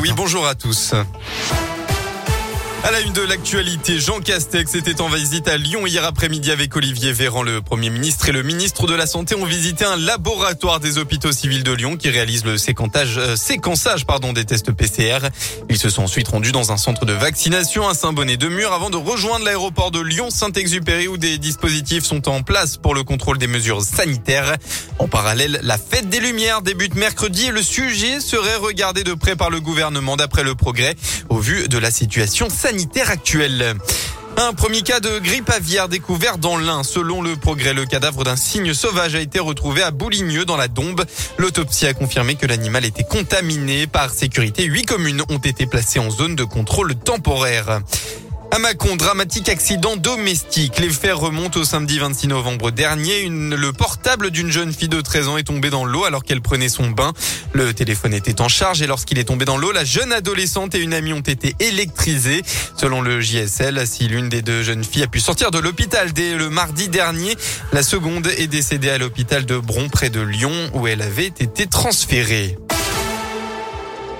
oui, bonjour à tous. À la une de l'actualité, Jean Castex était en visite à Lyon hier après-midi avec Olivier Véran, le Premier ministre et le ministre de la Santé ont visité un laboratoire des hôpitaux civils de Lyon qui réalise le euh, séquençage des tests PCR. Ils se sont ensuite rendus dans un centre de vaccination à Saint-Bonnet-de-Mur avant de rejoindre l'aéroport de Lyon-Saint-Exupéry où des dispositifs sont en place pour le contrôle des mesures sanitaires. En parallèle, la fête des Lumières débute mercredi et le sujet serait regardé de près par le gouvernement d'après le progrès au vu de la situation sanitaire sanitaire. Un premier cas de grippe aviaire découvert dans l'Ain. Selon le progrès, le cadavre d'un cygne sauvage a été retrouvé à Bouligneux dans la Dombe. L'autopsie a confirmé que l'animal était contaminé. Par sécurité, huit communes ont été placées en zone de contrôle temporaire. À dramatique accident domestique. Les faits remontent au samedi 26 novembre dernier. Le portable d'une jeune fille de 13 ans est tombé dans l'eau alors qu'elle prenait son bain. Le téléphone était en charge et lorsqu'il est tombé dans l'eau, la jeune adolescente et une amie ont été électrisées. Selon le JSL, si l'une des deux jeunes filles a pu sortir de l'hôpital dès le mardi dernier, la seconde est décédée à l'hôpital de Bron près de Lyon où elle avait été transférée.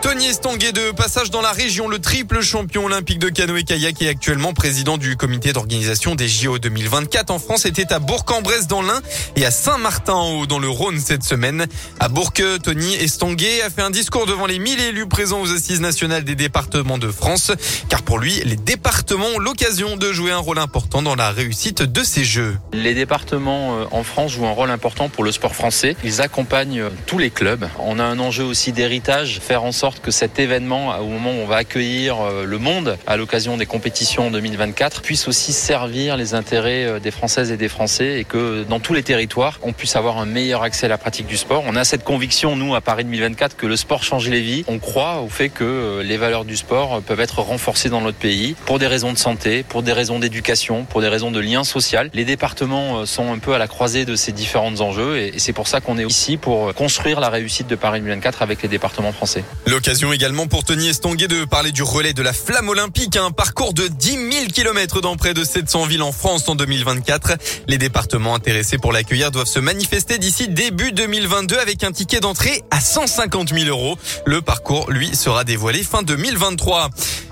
Tony Estanguet de passage dans la région, le triple champion olympique de canoë-kayak et actuellement président du comité d'organisation des JO 2024 en France était à Bourg-en-Bresse dans l'Ain et à Saint-Martin-en-Haut dans le Rhône cette semaine. À Bourg, Tony Estanguet a fait un discours devant les 1000 élus présents aux assises nationales des départements de France car pour lui, les départements ont l'occasion de jouer un rôle important dans la réussite de ces Jeux. Les départements euh, en France jouent un rôle important pour le sport français. Ils accompagnent euh, tous les clubs. On a un enjeu aussi d'héritage, faire en sorte que cet événement, au moment où on va accueillir euh, le monde à l'occasion des compétitions 2024, puisse aussi servir les intérêts euh, des Françaises et des Français et que dans tous les territoires, on puisse avoir un meilleur accès à la pratique du sport. On a cette conviction, nous, à Paris 2024, que le sport change les vies. On croit au fait que euh, les valeurs du sport peuvent être renforcées dans notre pays pour des raisons de santé, pour des raisons d'éducation, pour des raisons de lien social. Les départements sont un peu à la croisée de ces différents enjeux et c'est pour ça qu'on est ici pour construire la réussite de Paris 2024 avec les départements français. L'occasion également pour Tony Estanguet de parler du relais de la flamme olympique, un parcours de 10 000 km dans près de 700 villes en France en 2024. Les départements intéressés pour l'accueillir doivent se manifester d'ici début 2022 avec un ticket d'entrée à 150 000 euros. Le parcours, lui, sera dévoilé fin 2023.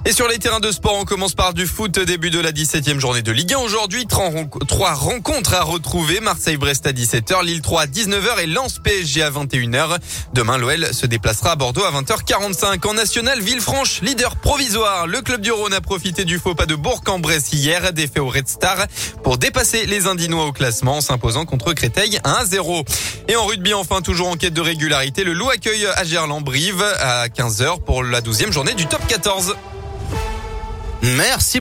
Et sur les terrains de sport, on commence par du foot. Début de la 17e journée de Ligue 1. Aujourd'hui, trois rencontres à retrouver. Marseille-Brest à 17h, Lille 3 à 19h et Lens PSG à 21h. Demain, l'OL se déplacera à Bordeaux à 20h45. En national, Villefranche, leader provisoire. Le club du Rhône a profité du faux pas de Bourg-en-Bresse hier, défait au Red Star pour dépasser les Indinois au classement en s'imposant contre Créteil 1-0. Et en rugby, enfin, toujours en quête de régularité, le loup accueille à Gerland-Brive à 15h pour la 12e journée du top 14. Merci.